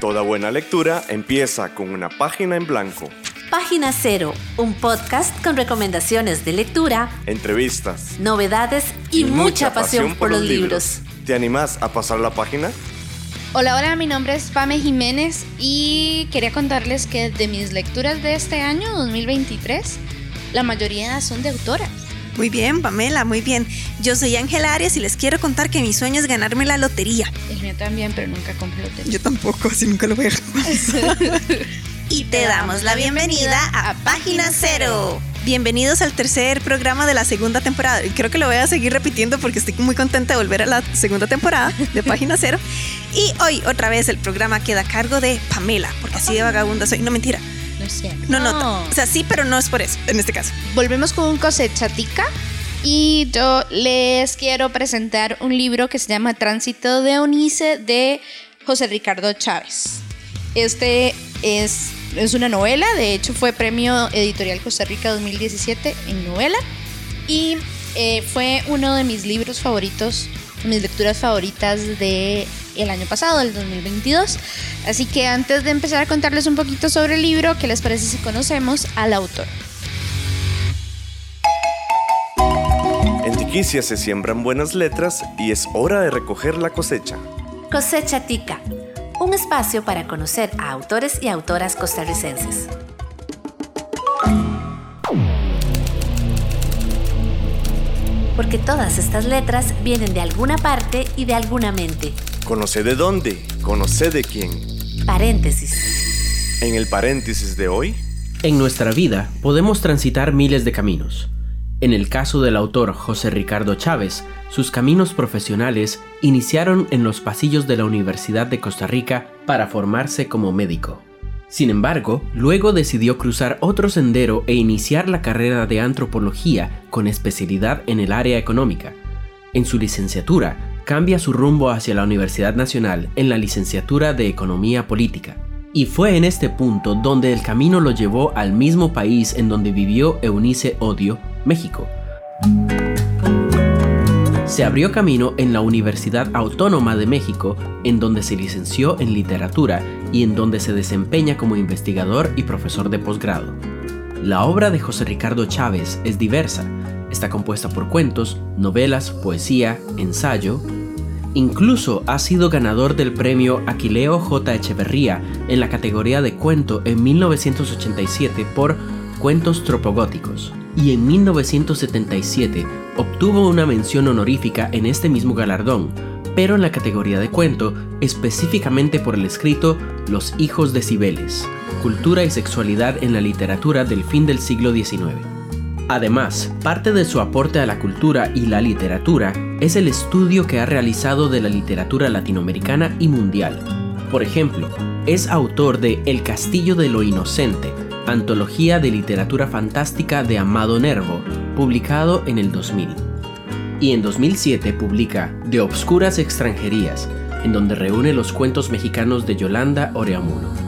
Toda buena lectura empieza con una página en blanco. Página Cero, un podcast con recomendaciones de lectura, entrevistas, novedades y, mucha, pasión, por los libros. ¿Te animás a pasar la página? Hola, hola, mi nombre es Pame Jiménez y quería contarles que de mis lecturas de este año, 2023, la mayoría son de autoras. Muy bien, Pamela, muy bien. Yo soy Ángel Arias y les quiero contar que mi sueño es ganarme la lotería. El mío también, pero nunca compré lotería. Yo tampoco, así nunca lo veo. y te damos la bienvenida a Página Cero. Bienvenidos al tercer programa de la segunda temporada. Y creo que lo voy a seguir repitiendo porque estoy muy contenta de volver a la segunda temporada de Página Cero. Y hoy otra vez el programa queda a cargo de Pamela, porque así de vagabunda soy. No mentira. No. No, no, O sea, sí, pero no es por eso, en este caso. Volvemos con un cosechatica. Y yo les quiero presentar un libro que se llama Tránsito de Onice de José Ricardo Chávez. Este es, es una novela, de hecho fue premio editorial Costa Rica 2017 en novela. Y eh, fue uno de mis libros favoritos, mis lecturas favoritas de el año pasado, del 2022. Así que antes de empezar a contarles un poquito sobre el libro, ¿qué les parece si conocemos al autor? En Tiquicia se siembran buenas letras y es hora de recoger la cosecha. Cosecha Tica, un espacio para conocer a autores y autoras costarricenses. Porque todas estas letras vienen de alguna parte y de alguna mente. Conoce de dónde, conoce de quién. Paréntesis. En el paréntesis de hoy. En nuestra vida podemos transitar miles de caminos. En el caso del autor José Ricardo Chávez, sus caminos profesionales iniciaron en los pasillos de la Universidad de Costa Rica para formarse como médico. Sin embargo, luego decidió cruzar otro sendero e iniciar la carrera de antropología con especialidad en el área económica. En su licenciatura, cambia su rumbo hacia la Universidad Nacional en la licenciatura de Economía Política. Y fue en este punto donde el camino lo llevó al mismo país en donde vivió Eunice Odio, México. Se abrió camino en la Universidad Autónoma de México, en donde se licenció en literatura y en donde se desempeña como investigador y profesor de posgrado. La obra de José Ricardo Chávez es diversa. Está compuesta por cuentos, novelas, poesía, ensayo. Incluso ha sido ganador del premio Aquileo J. Echeverría en la categoría de cuento en 1987 por Cuentos Tropogóticos y en 1977 obtuvo una mención honorífica en este mismo galardón, pero en la categoría de cuento, específicamente por el escrito Los hijos de Cibeles, Cultura y Sexualidad en la Literatura del fin del siglo XIX. Además, parte de su aporte a la cultura y la literatura es el estudio que ha realizado de la literatura latinoamericana y mundial. Por ejemplo, es autor de El Castillo de lo Inocente, Antología de Literatura Fantástica de Amado Nervo, publicado en el 2000. Y en 2007 publica De Obscuras Extranjerías, en donde reúne los cuentos mexicanos de Yolanda Oreamuno.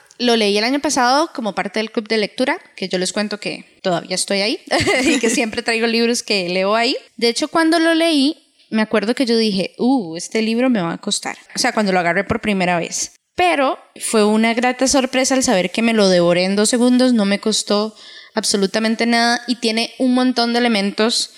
lo leí el año pasado como parte del club de lectura, que yo les cuento que todavía estoy ahí y que siempre traigo libros que leo ahí. De hecho, cuando lo leí, me acuerdo que yo dije, uh, este libro me va a costar. O sea, cuando lo agarré por primera vez. Pero fue una grata sorpresa al saber que me lo devoré en dos segundos, no me costó absolutamente nada y tiene un montón de elementos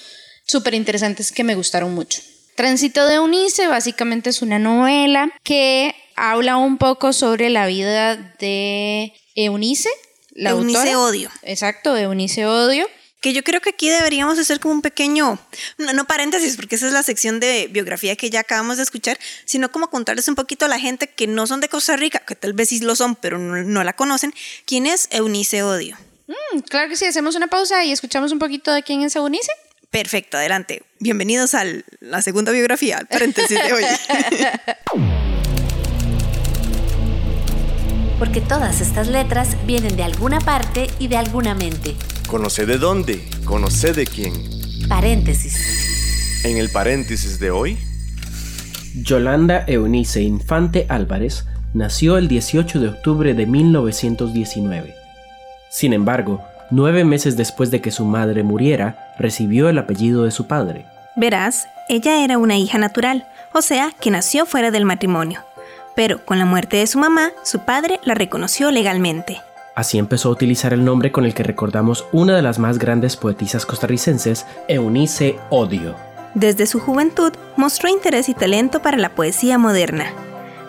súper interesantes que me gustaron mucho. Tránsito de Unice básicamente es una novela que habla un poco sobre la vida de Eunice, la Eunice autora. Odio. Exacto, Eunice Odio. Que yo creo que aquí deberíamos hacer como un pequeño, no, no paréntesis, porque esa es la sección de biografía que ya acabamos de escuchar, sino como contarles un poquito a la gente que no son de Costa Rica, que tal vez sí lo son, pero no, no la conocen, quién es Eunice Odio. Mm, claro que sí, hacemos una pausa y escuchamos un poquito de quién es Eunice. Perfecto, adelante. Bienvenidos a la segunda biografía, al paréntesis de hoy. Porque todas estas letras vienen de alguna parte y de alguna mente. Conoce de dónde, conoce de quién. Paréntesis. En el paréntesis de hoy, Yolanda Eunice Infante Álvarez nació el 18 de octubre de 1919. Sin embargo, nueve meses después de que su madre muriera, recibió el apellido de su padre. Verás, ella era una hija natural, o sea, que nació fuera del matrimonio. Pero con la muerte de su mamá, su padre la reconoció legalmente. Así empezó a utilizar el nombre con el que recordamos una de las más grandes poetisas costarricenses, Eunice Odio. Desde su juventud mostró interés y talento para la poesía moderna.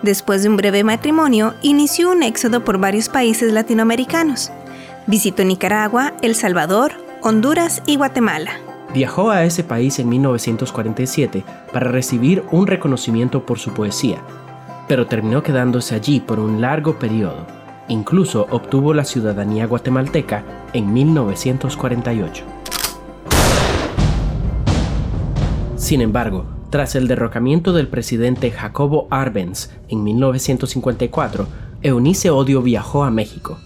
Después de un breve matrimonio, inició un éxodo por varios países latinoamericanos. Visitó Nicaragua, El Salvador, Honduras y Guatemala. Viajó a ese país en 1947 para recibir un reconocimiento por su poesía, pero terminó quedándose allí por un largo periodo. Incluso obtuvo la ciudadanía guatemalteca en 1948. Sin embargo, tras el derrocamiento del presidente Jacobo Arbenz en 1954, Eunice Odio viajó a México.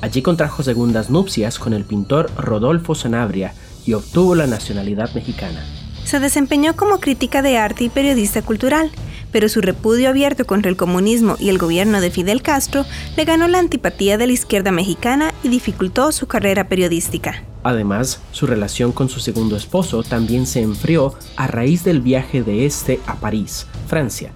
Allí contrajo segundas nupcias con el pintor Rodolfo Sanabria y obtuvo la nacionalidad mexicana. Se desempeñó como crítica de arte y periodista cultural, pero su repudio abierto contra el comunismo y el gobierno de Fidel Castro le ganó la antipatía de la izquierda mexicana y dificultó su carrera periodística. Además, su relación con su segundo esposo también se enfrió a raíz del viaje de este a París, Francia.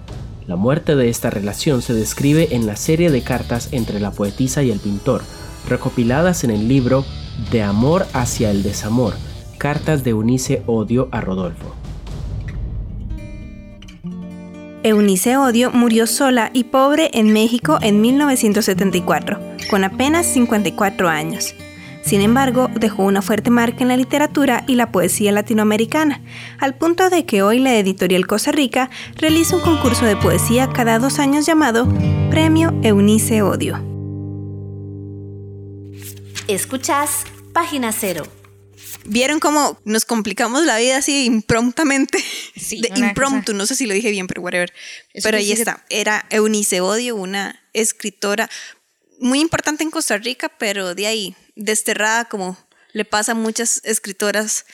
La muerte de esta relación se describe en la serie de cartas entre la poetisa y el pintor, recopiladas en el libro De amor hacia el desamor, cartas de Eunice Odio a Rodolfo. Eunice Odio murió sola y pobre en México en 1974, con apenas 54 años. Sin embargo, dejó una fuerte marca en la literatura y la poesía latinoamericana, al punto de que hoy la editorial Costa Rica realiza un concurso de poesía cada dos años llamado Premio Eunice Odio. Escuchás Página Cero. ¿Vieron cómo nos complicamos la vida así impromptamente? Sí, de una impromptu, no sé si lo dije bien, pero whatever. Eso pero ahí sí que- está. Era Eunice Odio, una escritora muy importante en Costa Rica, pero de ahí, desterrada como le pasa a muchas escritoras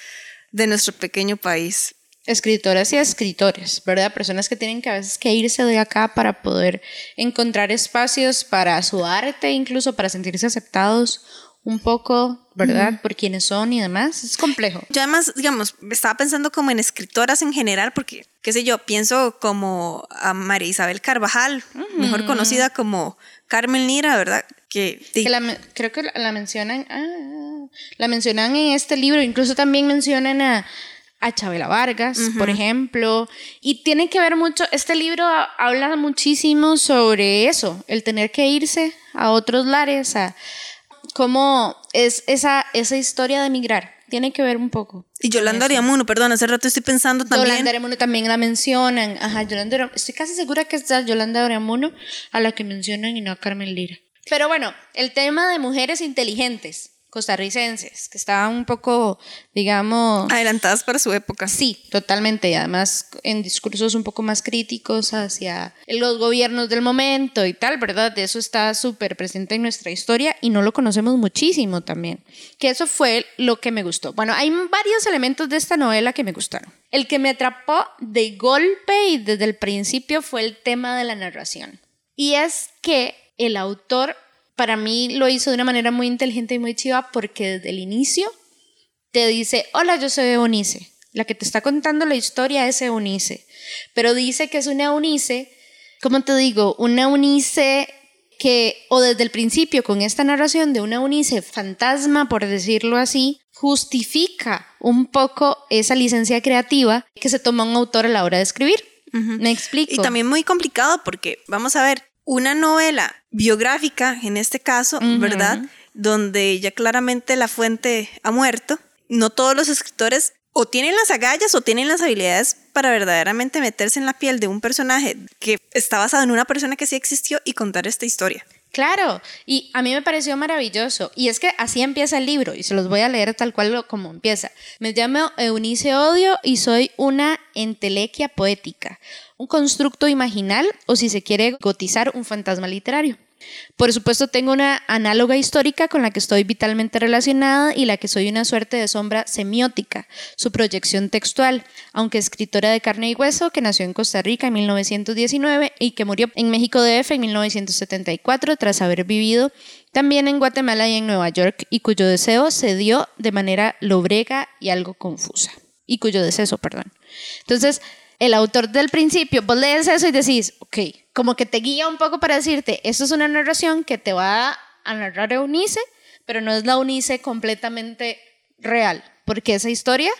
de nuestro pequeño país. Escritoras y escritores, ¿verdad? Personas que tienen que a veces que irse de acá para poder encontrar espacios para su arte, incluso para sentirse aceptados un poco, ¿verdad? Por quienes son y demás. Es complejo. Yo además, digamos, estaba pensando como en escritoras en general, porque, qué sé yo, pienso como a María Isabel Carvajal, mejor conocida como Carmen Lira, ¿verdad? Que, Que la creo que la, la mencionan, ah, la mencionan en este libro, incluso también mencionan a, a Chabela Vargas, por ejemplo, y tiene que ver mucho, este libro ha- habla muchísimo sobre eso, el tener que irse a otros lares, a cómo es esa, esa historia de emigrar, tiene que ver un poco. y Yolanda Ariamuno, perdón, hace rato estoy pensando también. Yolanda Oreamuno también la mencionan. Ajá, Yolanda Oreamuno. Estoy casi segura que es la Yolanda Oreamuno a la que mencionan y no a Carmen Lira. Pero bueno, el tema de mujeres inteligentes costarricenses, que estaban un poco, digamos... Adelantadas para su época. Sí, totalmente. Y además en discursos un poco más críticos hacia los gobiernos del momento y tal, ¿verdad? Eso está súper presente en nuestra historia y no lo conocemos muchísimo también. Que eso fue lo que me gustó. Bueno, hay varios elementos de esta novela que me gustaron. El que me atrapó de golpe y desde el principio fue el tema de la narración. Y es que el autor para mí lo hizo de una manera muy inteligente y muy chiva porque desde el inicio te dice, hola, yo soy Eunice. La que te está contando la historia es Eunice. Pero dice que es una Eunice, ¿cómo te digo? Una Eunice que, o desde el principio, con esta narración de una Eunice fantasma, por decirlo así, justifica un poco esa licencia creativa que se toma un autor a la hora de escribir. Me explico. Y también muy complicado porque, vamos a ver, una novela biográfica, en este caso, ¿verdad? Donde ya claramente la fuente ha muerto. No todos los escritores o tienen las agallas o tienen las habilidades para verdaderamente meterse en la piel de un personaje que está basado en una persona que sí existió y contar esta historia. Claro, y a mí me pareció maravilloso. Y es que así empieza el libro, y se los voy a leer tal cual como empieza. Me llamo Eunice Odio y soy una entelequia poética, un constructo imaginal o si se quiere gotizar, un fantasma literario. Por supuesto, tengo una análoga histórica con la que estoy vitalmente relacionada y la que soy una suerte de sombra semiótica, su proyección textual, aunque escritora de carne y hueso que nació en Costa Rica en 1919 y que murió en México DF en 1974 tras haber vivido también en Guatemala y en Nueva York y cuyo deseo se dio de manera lobrega y algo confusa. Y cuyo deceso, perdón. Entonces, el autor del principio, vos lees eso y decís, ok, como que te guía un poco para decirte, esto es una narración que te va a narrar Eunice, pero no es la Eunice completamente real, porque esa historia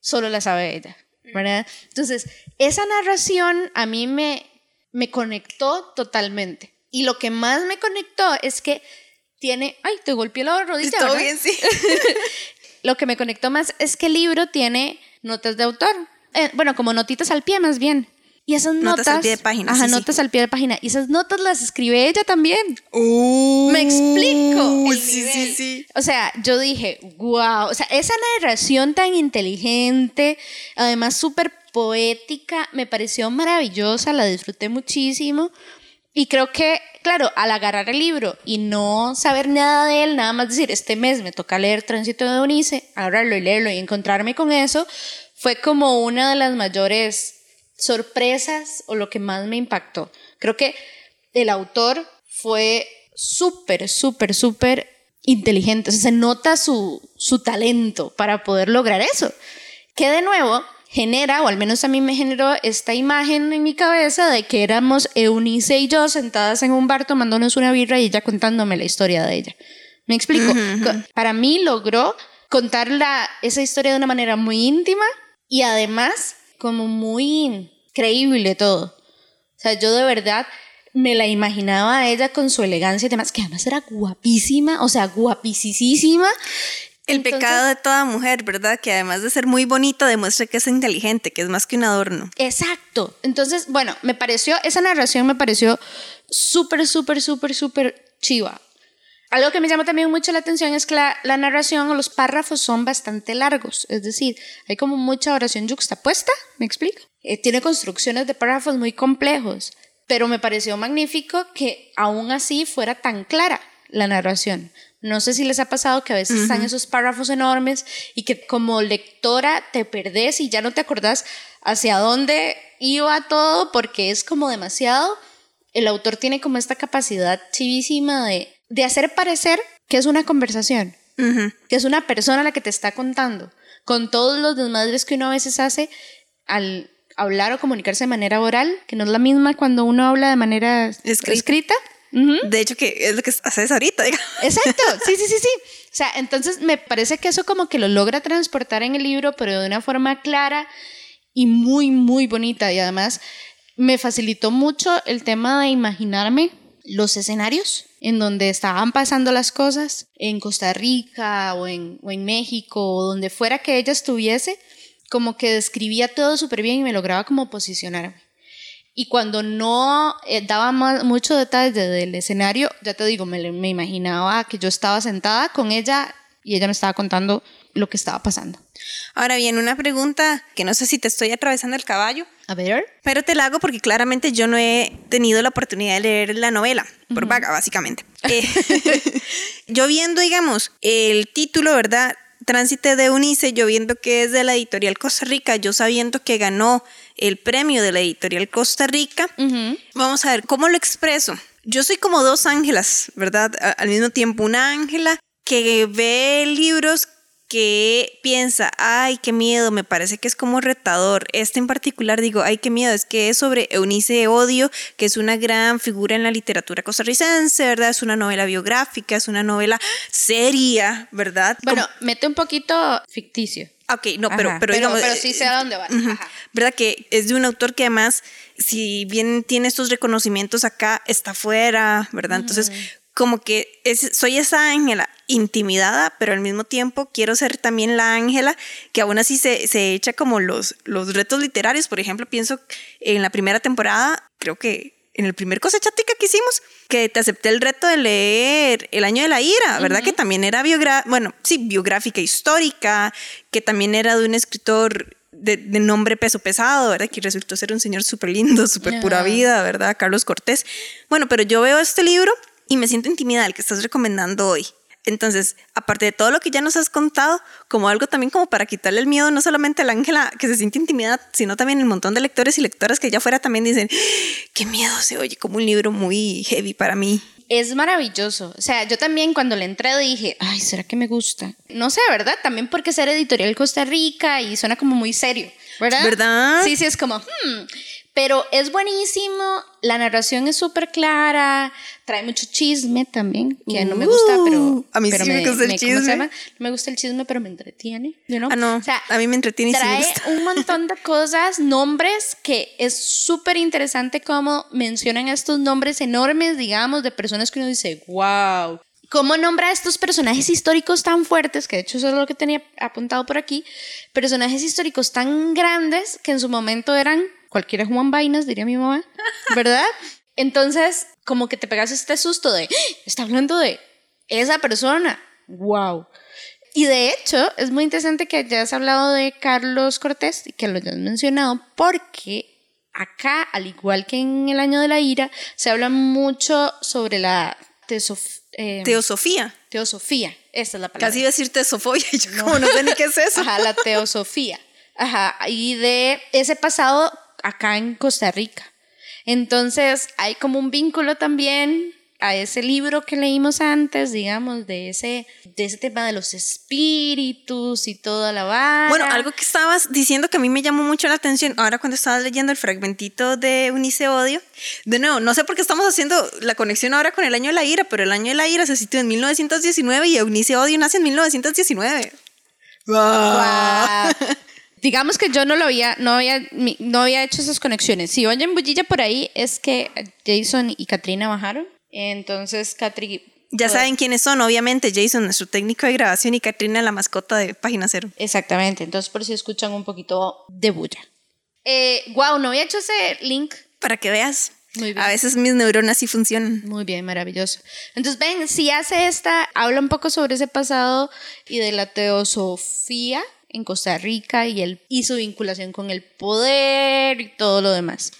solo la sabe ella, ¿verdad? Entonces, esa narración a mí me, me conectó totalmente. Y lo que más me conectó es que tiene, ay, te golpeé la rodilla. Todo bien, sí. lo que me conectó más es que el libro tiene notas de autor. Eh, bueno, como notitas al pie más bien. Y esas notas. Notas al pie de página. Ajá, sí, notas sí. al pie de página. Y esas notas las escribe ella también. Uh, Me explico. sí, sí, sí. O sea, yo dije, wow. O sea, esa narración tan inteligente, además súper poética, me pareció maravillosa, la disfruté muchísimo. Y creo que, claro, al agarrar el libro y no saber nada de él, nada más decir, este mes me toca leer Tránsito de Eunice, agarrarlo y leerlo y encontrarme con eso, fue como una de las mayores sorpresas o lo que más me impactó. Creo que el autor fue súper, súper, súper inteligente. O sea, se nota su, su talento para poder lograr eso. Que de nuevo genera, o al menos a mí me generó esta imagen en mi cabeza de que éramos Eunice y yo sentadas en un bar tomándonos una birra y ella contándome la historia de ella. ¿Me explico? Co- Para mí logró contar la- esa historia de una manera muy íntima y además como muy creíble todo. O sea, yo de verdad me la imaginaba a ella con su elegancia y demás, que además era guapísima, o sea, guapisísima. El Entonces- pecado de toda mujer, ¿verdad? Que además de ser muy bonita, demuestra que es inteligente, que es más que un adorno. Exacto. Entonces, bueno, me pareció, esa narración me pareció súper, súper, súper, súper chiva. Algo que me llama también mucho la atención es que la, la narración o los párrafos son bastante largos, es decir, hay como mucha oración yuxtapuesta, ¿me explico? Eh, tiene construcciones de párrafos muy complejos, pero me pareció magnífico que aún así fuera tan clara la narración. No sé si les ha pasado que a veces están esos párrafos enormes y que como lectora te perdés y ya no te acordás hacia dónde iba todo porque es como demasiado. El autor tiene como esta capacidad chivísima de, de hacer parecer que es una conversación, que es una persona la que te está contando, con todos los desmadres que uno a veces hace al hablar o comunicarse de manera oral, que no es la misma cuando uno habla de manera Escrita. De hecho, que es lo que haces ahorita, digamos. Exacto, sí, sí, sí, sí. O sea, entonces me parece que eso como que lo logra transportar en el libro, pero de una forma clara y muy, muy bonita. Y además me facilitó mucho el tema de imaginarme los escenarios en donde estaban pasando las cosas, en Costa Rica o en, o en México o donde fuera que ella estuviese, como que describía todo súper bien y me lograba como posicionarme. Y cuando no eh, daba más, mucho detalle del escenario, ya te digo, me, me imaginaba que yo estaba sentada con ella y ella me estaba contando lo que estaba pasando. Ahora bien, una pregunta que no sé si te estoy atravesando el caballo, A ver. pero te la hago porque claramente yo no he tenido la oportunidad de leer la novela, por vaga, básicamente. Eh, yo viendo, digamos, el título, ¿verdad? Tránsito de Unice, yo viendo que es de la editorial Costa Rica, yo sabiendo que ganó el premio de la editorial Costa Rica, vamos a ver cómo lo expreso. Yo soy como dos ángelas, ¿verdad? Al mismo tiempo, una ángela que ve libros que piensa, ay, qué miedo, me parece que es como retador. Este en particular digo, ay, qué miedo, es que es sobre Eunice Odio, que es una gran figura en la literatura costarricense, ¿verdad? Es una novela biográfica, es una novela seria, ¿verdad? Bueno, mete un poquito ficticio. Ok, no, pero, Ajá, pero, digamos, pero sí sé a dónde va. Ujú. Ajá. ¿Verdad? Que es de un autor que además, si bien tiene estos reconocimientos acá, está fuera, ¿verdad? Entonces, como que es, soy esa Ángela intimidada, pero al mismo tiempo quiero ser también la Ángela que aún así se, se echa como los, los retos literarios. Por ejemplo, pienso en la primera temporada, creo que en el primer cosechatica que hicimos, que te acepté el reto de leer El año de la ira, ¿verdad? Que también era biográfica, bueno, sí, biográfica histórica, que también era de un escritor de, de nombre peso pesado, ¿verdad? Que resultó ser un señor súper lindo, súper pura Ajá. vida, ¿verdad? Carlos Cortés. Bueno, pero yo veo este libro y me siento intimidada, el que estás recomendando hoy. Entonces, aparte de todo lo que ya nos has contado, como algo también como para quitarle el miedo, no solamente a la Ángela que se siente intimidada, sino también el montón de lectores y lectoras que allá afuera también dicen, qué miedo se oye, como un libro muy heavy para mí. Es maravilloso. O sea, yo también cuando le entré dije, ay, ¿será que me gusta? No sé, ¿verdad? También porque ser editorial Costa Rica y suena como muy serio, ¿verdad? ¿Verdad? Sí, sí, es como, hmm. Pero es buenísimo, la narración es súper clara, trae mucho chisme también, que no me gusta, pero... Uh, a mí pero sí me gusta el ¿cómo se chisme. No me gusta el chisme, pero me entretiene, you know? Ah, no, O sea, a mí me entretiene y sí me trae gusta. un montón de cosas, nombres, que es súper interesante cómo mencionan estos nombres enormes, digamos, de personas que uno dice, wow. ¿Cómo nombra a estos personajes históricos tan fuertes? Que de hecho eso es lo que tenía apuntado por aquí. Personajes históricos tan grandes que en su momento eran cualquiera Juan Vainas, diría mi mamá, ¿verdad? Entonces, como que te pegas este susto de, "¡Ah! está hablando de esa persona. ¡Wow! Y de hecho, es muy interesante que hayas hablado de Carlos Cortés y que lo hayas mencionado, porque acá, al igual que en el año de la ira, se habla mucho sobre la tesof- eh, Teosofía. teosofía. Esta es la palabra. Casi iba a decir tesofobia y yo como no sé ni qué es eso. Ajá, la teosofía. Ajá, y de ese pasado acá en Costa Rica. Entonces, hay como un vínculo también a ese libro que leímos antes, digamos, de ese, de ese tema de los espíritus y toda la vara. Bueno, algo que estabas diciendo que a mí me llamó mucho la atención, ahora cuando estabas leyendo el fragmentito de Unice Odio, de nuevo, no sé por qué estamos haciendo la conexión ahora con el año de la ira, pero el año de la ira se sitúa en 1919 y Eunice Odio nace en 1919. Guau. Digamos que yo no lo había, no había, no había hecho esas conexiones. Si oyen bullilla por ahí, es que Jason y Katrina bajaron. Entonces, Katri. Ya saben quiénes son, obviamente, Jason, nuestro técnico de grabación, y Katrina, la mascota de Página Cero. Exactamente. Entonces, por si escuchan un poquito de bulla. Eh, wow, no había hecho ese link. Para que veas. Muy bien. A veces mis neuronas sí funcionan. Muy bien, maravilloso. Entonces, ven, si hace esta, habla un poco sobre ese pasado y de la teosofía en Costa Rica y, el, y su vinculación con el poder y todo lo demás.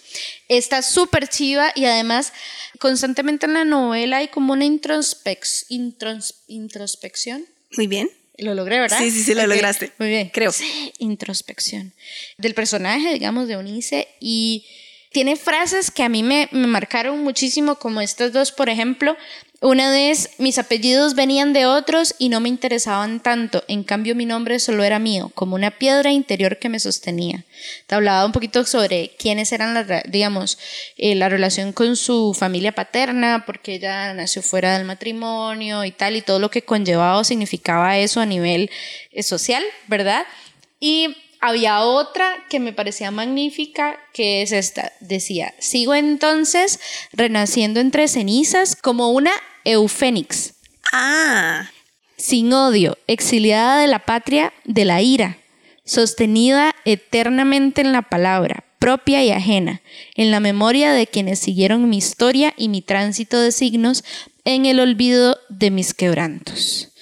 Está súper chiva y además constantemente en la novela hay como una introspec- intros- introspección. Muy bien. Lo logré, ¿verdad? Sí, sí, sí, lo lograste. Muy bien. Creo. Introspección. Del personaje, digamos, de Unice. Y tiene frases que a mí me, me marcaron muchísimo, como estas dos, por ejemplo. Una es, mis apellidos venían de otros y no me interesaban tanto. En cambio, mi nombre solo era mío, como una piedra interior que me sostenía. Te hablaba un poquito sobre quiénes eran, re- digamos, eh, la relación con su familia paterna, porque ella nació fuera del matrimonio y tal, y todo lo que conllevaba o significaba eso a nivel eh, social, ¿verdad? Y había otra que me parecía magnífica, que es esta. Decía, sigo entonces renaciendo entre cenizas como una eufénix, Ah, sin odio, exiliada de la patria de la ira, sostenida eternamente en la palabra, propia y ajena, en la memoria de quienes siguieron mi historia y mi tránsito de signos, en el olvido de mis quebrantos.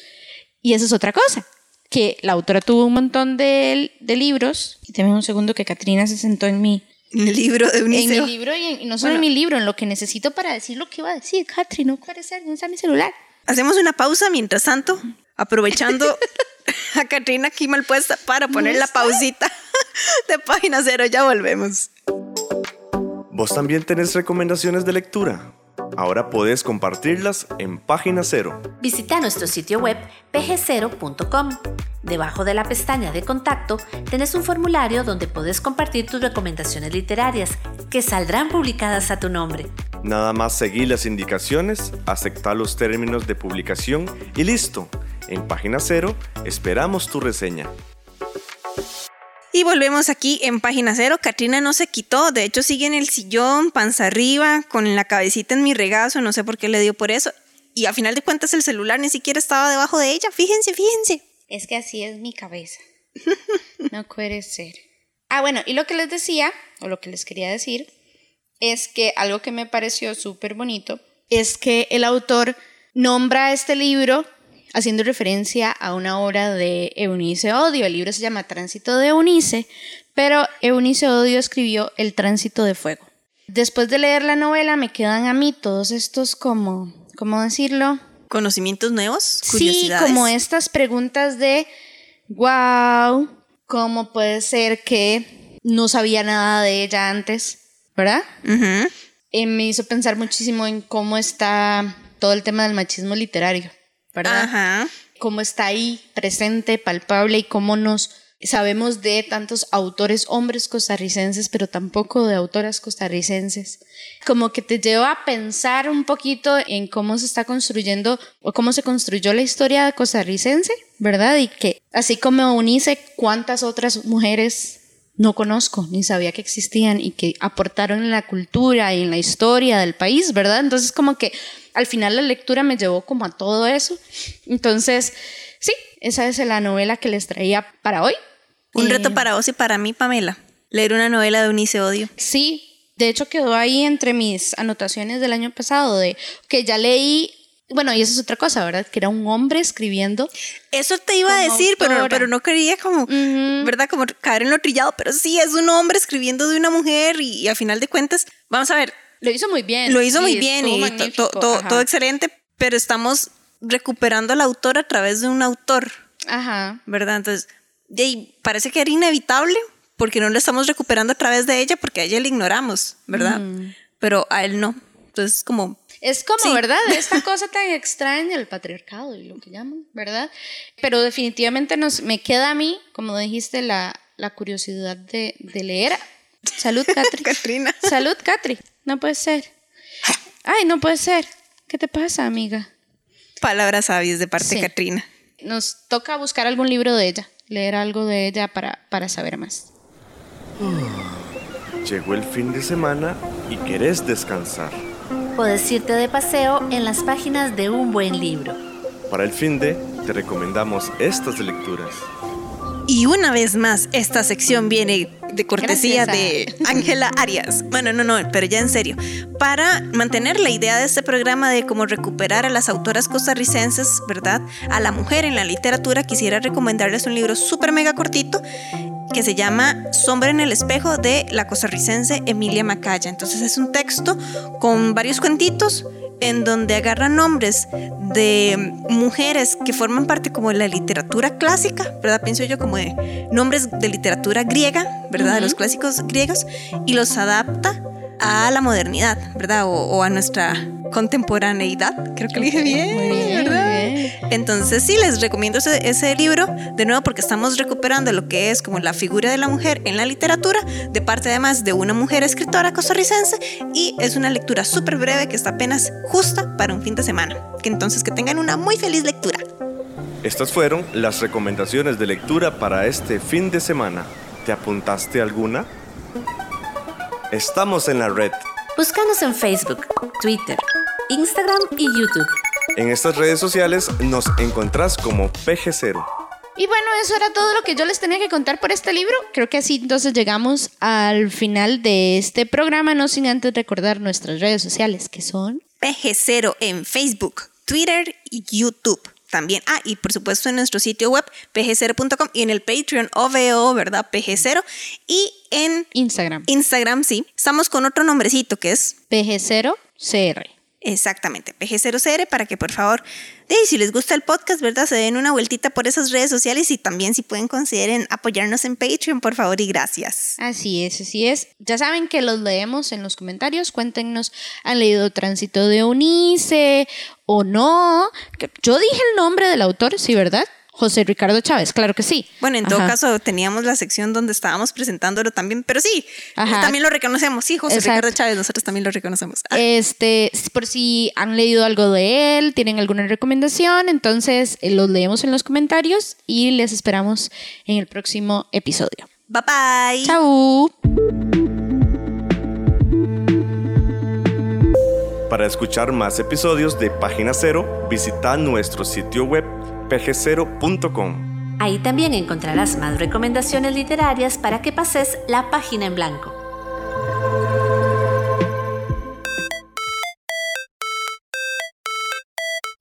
Y esa es otra cosa, que la autora tuvo un montón de, de libros, y tenemos un segundo que Katrina se sentó en mi, en el libro de en Unice. mi libro y, en- y no solo en mi libro, en lo que necesito para decir lo que iba a decir, Katrina, no puede ser, no está mi celular. Hacemos una pausa mientras tanto, aprovechando a Katrina aquí mal puesta para poner la pausita de página cero. Ya volvemos. ¿Vos también tenés recomendaciones de lectura? Ahora podés compartirlas en Página Cero. Visita nuestro sitio web pgcero.com. Debajo de la pestaña de contacto tenés un formulario donde puedes compartir tus recomendaciones literarias que saldrán publicadas a tu nombre. Nada más seguir las indicaciones, aceptar los términos de publicación y listo. En página cero esperamos tu reseña. Y volvemos aquí en página cero. Katrina no se quitó, de hecho sigue en el sillón, panza arriba, con la cabecita en mi regazo, no sé por qué le dio por eso. Y a final de cuentas el celular ni siquiera estaba debajo de ella, fíjense, fíjense. Es que así es mi cabeza. No puede ser. Ah, bueno, y lo que les decía, o lo que les quería decir, es que algo que me pareció súper bonito es que el autor nombra este libro haciendo referencia a una obra de Eunice Odio. El libro se llama Tránsito de Eunice, pero Eunice Odio escribió El Tránsito de Fuego. Después de leer la novela me quedan a mí todos estos como, ¿cómo decirlo? Conocimientos nuevos, Sí, curiosidades. como estas preguntas de, wow, ¿cómo puede ser que no sabía nada de ella antes? ¿Verdad? Eh, me hizo pensar muchísimo en cómo está todo el tema del machismo literario, ¿verdad? Ajá. Cómo está ahí presente, palpable y cómo nos sabemos de tantos autores hombres costarricenses, pero tampoco de autoras costarricenses. Como que te lleva a pensar un poquito en cómo se está construyendo o cómo se construyó la historia costarricense, ¿verdad? Y que así como Unice, cuántas otras mujeres no conozco ni sabía que existían y que aportaron en la cultura y en la historia del país, ¿verdad? Entonces como que al final la lectura me llevó como a todo eso. Entonces, sí, esa es la novela que les traía para hoy. Un Eh, reto para vos y para mí, Pamela. Leer una novela de Unice Odio. Sí, de hecho quedó ahí entre mis anotaciones del año pasado de que ya leí, bueno, y eso es otra cosa, ¿verdad? Que era un hombre escribiendo. Eso te iba a decir, pero, autora. pero no quería como, Ujú. ¿verdad? Como caer en lo trillado, pero sí, es un hombre escribiendo de una mujer y, y a final de cuentas, vamos a ver, Lo hizo muy bien. lo hizo sí, muy bien y to- to- todo excelente, pero estamos recuperando al autor a través de un autor, Ajá. ¿verdad? Entonces, ahí, parece que era inevitable porque no lo estamos recuperando a través de ella porque a ella le ignoramos, ¿verdad? Pero a él no. Entonces, como, Es como, Sí. ¿verdad? Esta cosa tan extraña, el patriarcado y lo que llaman, ¿verdad? Pero definitivamente nos, me queda a mí, como dijiste, la, la curiosidad de, de leer. Salud, Catri. Katrina. Salud, Catri. No puede ser. Ay, no puede ser. ¿Qué te pasa, amiga? palabras sabias de parte Sí. de Katrina. Nos toca buscar algún libro de ella, leer algo de ella para, para saber más. Llegó el fin de semana y querés descansar. Puedes irte de paseo en las páginas de un buen libro. Para el fin de, te recomendamos estas lecturas. Y una vez más, esta sección viene de cortesía Gracias de Ángela Arias. Bueno, no, no, pero ya en serio. Para mantener la idea de este programa de cómo recuperar a las autoras costarricenses, ¿verdad? A la mujer en la literatura, quisiera recomendarles un libro súper mega cortito que se llama Sombra en el espejo de la costarricense Emilia Macaya. Entonces es un texto con varios cuentitos en donde agarra nombres de mujeres que forman parte como de la literatura clásica, ¿verdad? Pienso yo como de nombres de literatura griega, ¿verdad? De los clásicos griegos, y los adapta a la modernidad, ¿verdad? O, o a nuestra contemporaneidad, creo que lo dije bien, ¿verdad? Entonces sí, les recomiendo ese, ese libro, de nuevo porque estamos recuperando lo que es como la figura de la mujer en la literatura, de parte además de una mujer escritora costarricense, y es una lectura súper breve que está apenas justa para un fin de semana. Que entonces que tengan una muy feliz lectura. Estas fueron las recomendaciones de lectura para este fin de semana. ¿Te apuntaste alguna? Estamos en la red. Búscanos en Facebook, Twitter, Instagram y YouTube. En estas redes sociales nos encontrás como PG0. Y bueno, eso era todo lo que yo les tenía que contar por este libro. Creo que así entonces llegamos al final de este programa, no sin antes recordar nuestras redes sociales, que son... PG0 en Facebook, Twitter y YouTube. También, ah, y por supuesto en nuestro sitio web pg0.com y en el Patreon OVO, ¿verdad? PG0 y en Instagram, Instagram, sí. Estamos con otro nombrecito que es PG0CR. Exactamente PG0CR para que por favor, de, si les gusta el podcast, ¿verdad? Se den una vueltita por esas redes sociales y también si pueden consideren apoyarnos en Patreon, por favor y gracias. Así es, así es. Ya saben que los leemos en los comentarios. Cuéntenos, ¿han leído Tránsito de Unice o no? Yo dije el nombre del autor, sí, ¿verdad? José Ricardo Chávez, claro que sí. Bueno, en todo Ajá. caso teníamos la sección donde estábamos presentándolo también, pero sí, Ajá. también lo reconocemos. Sí, José Exacto. Ricardo Chávez, nosotros también lo reconocemos. Ah, Este, por si han leído algo de él, tienen alguna recomendación, entonces eh, los leemos en los comentarios y les esperamos en el próximo episodio. bye bye. Chau. Para escuchar más episodios de Página Cero, visita nuestro sitio web pgcero.com. Ahí también encontrarás más recomendaciones literarias para que pases la página en blanco.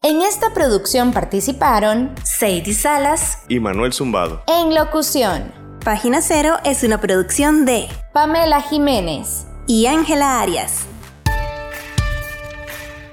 En esta producción participaron Sadie Salas, Y Manuel Zumbado. en locución Página Cero es una producción de Pamela Jiménez. y Ángela Arias.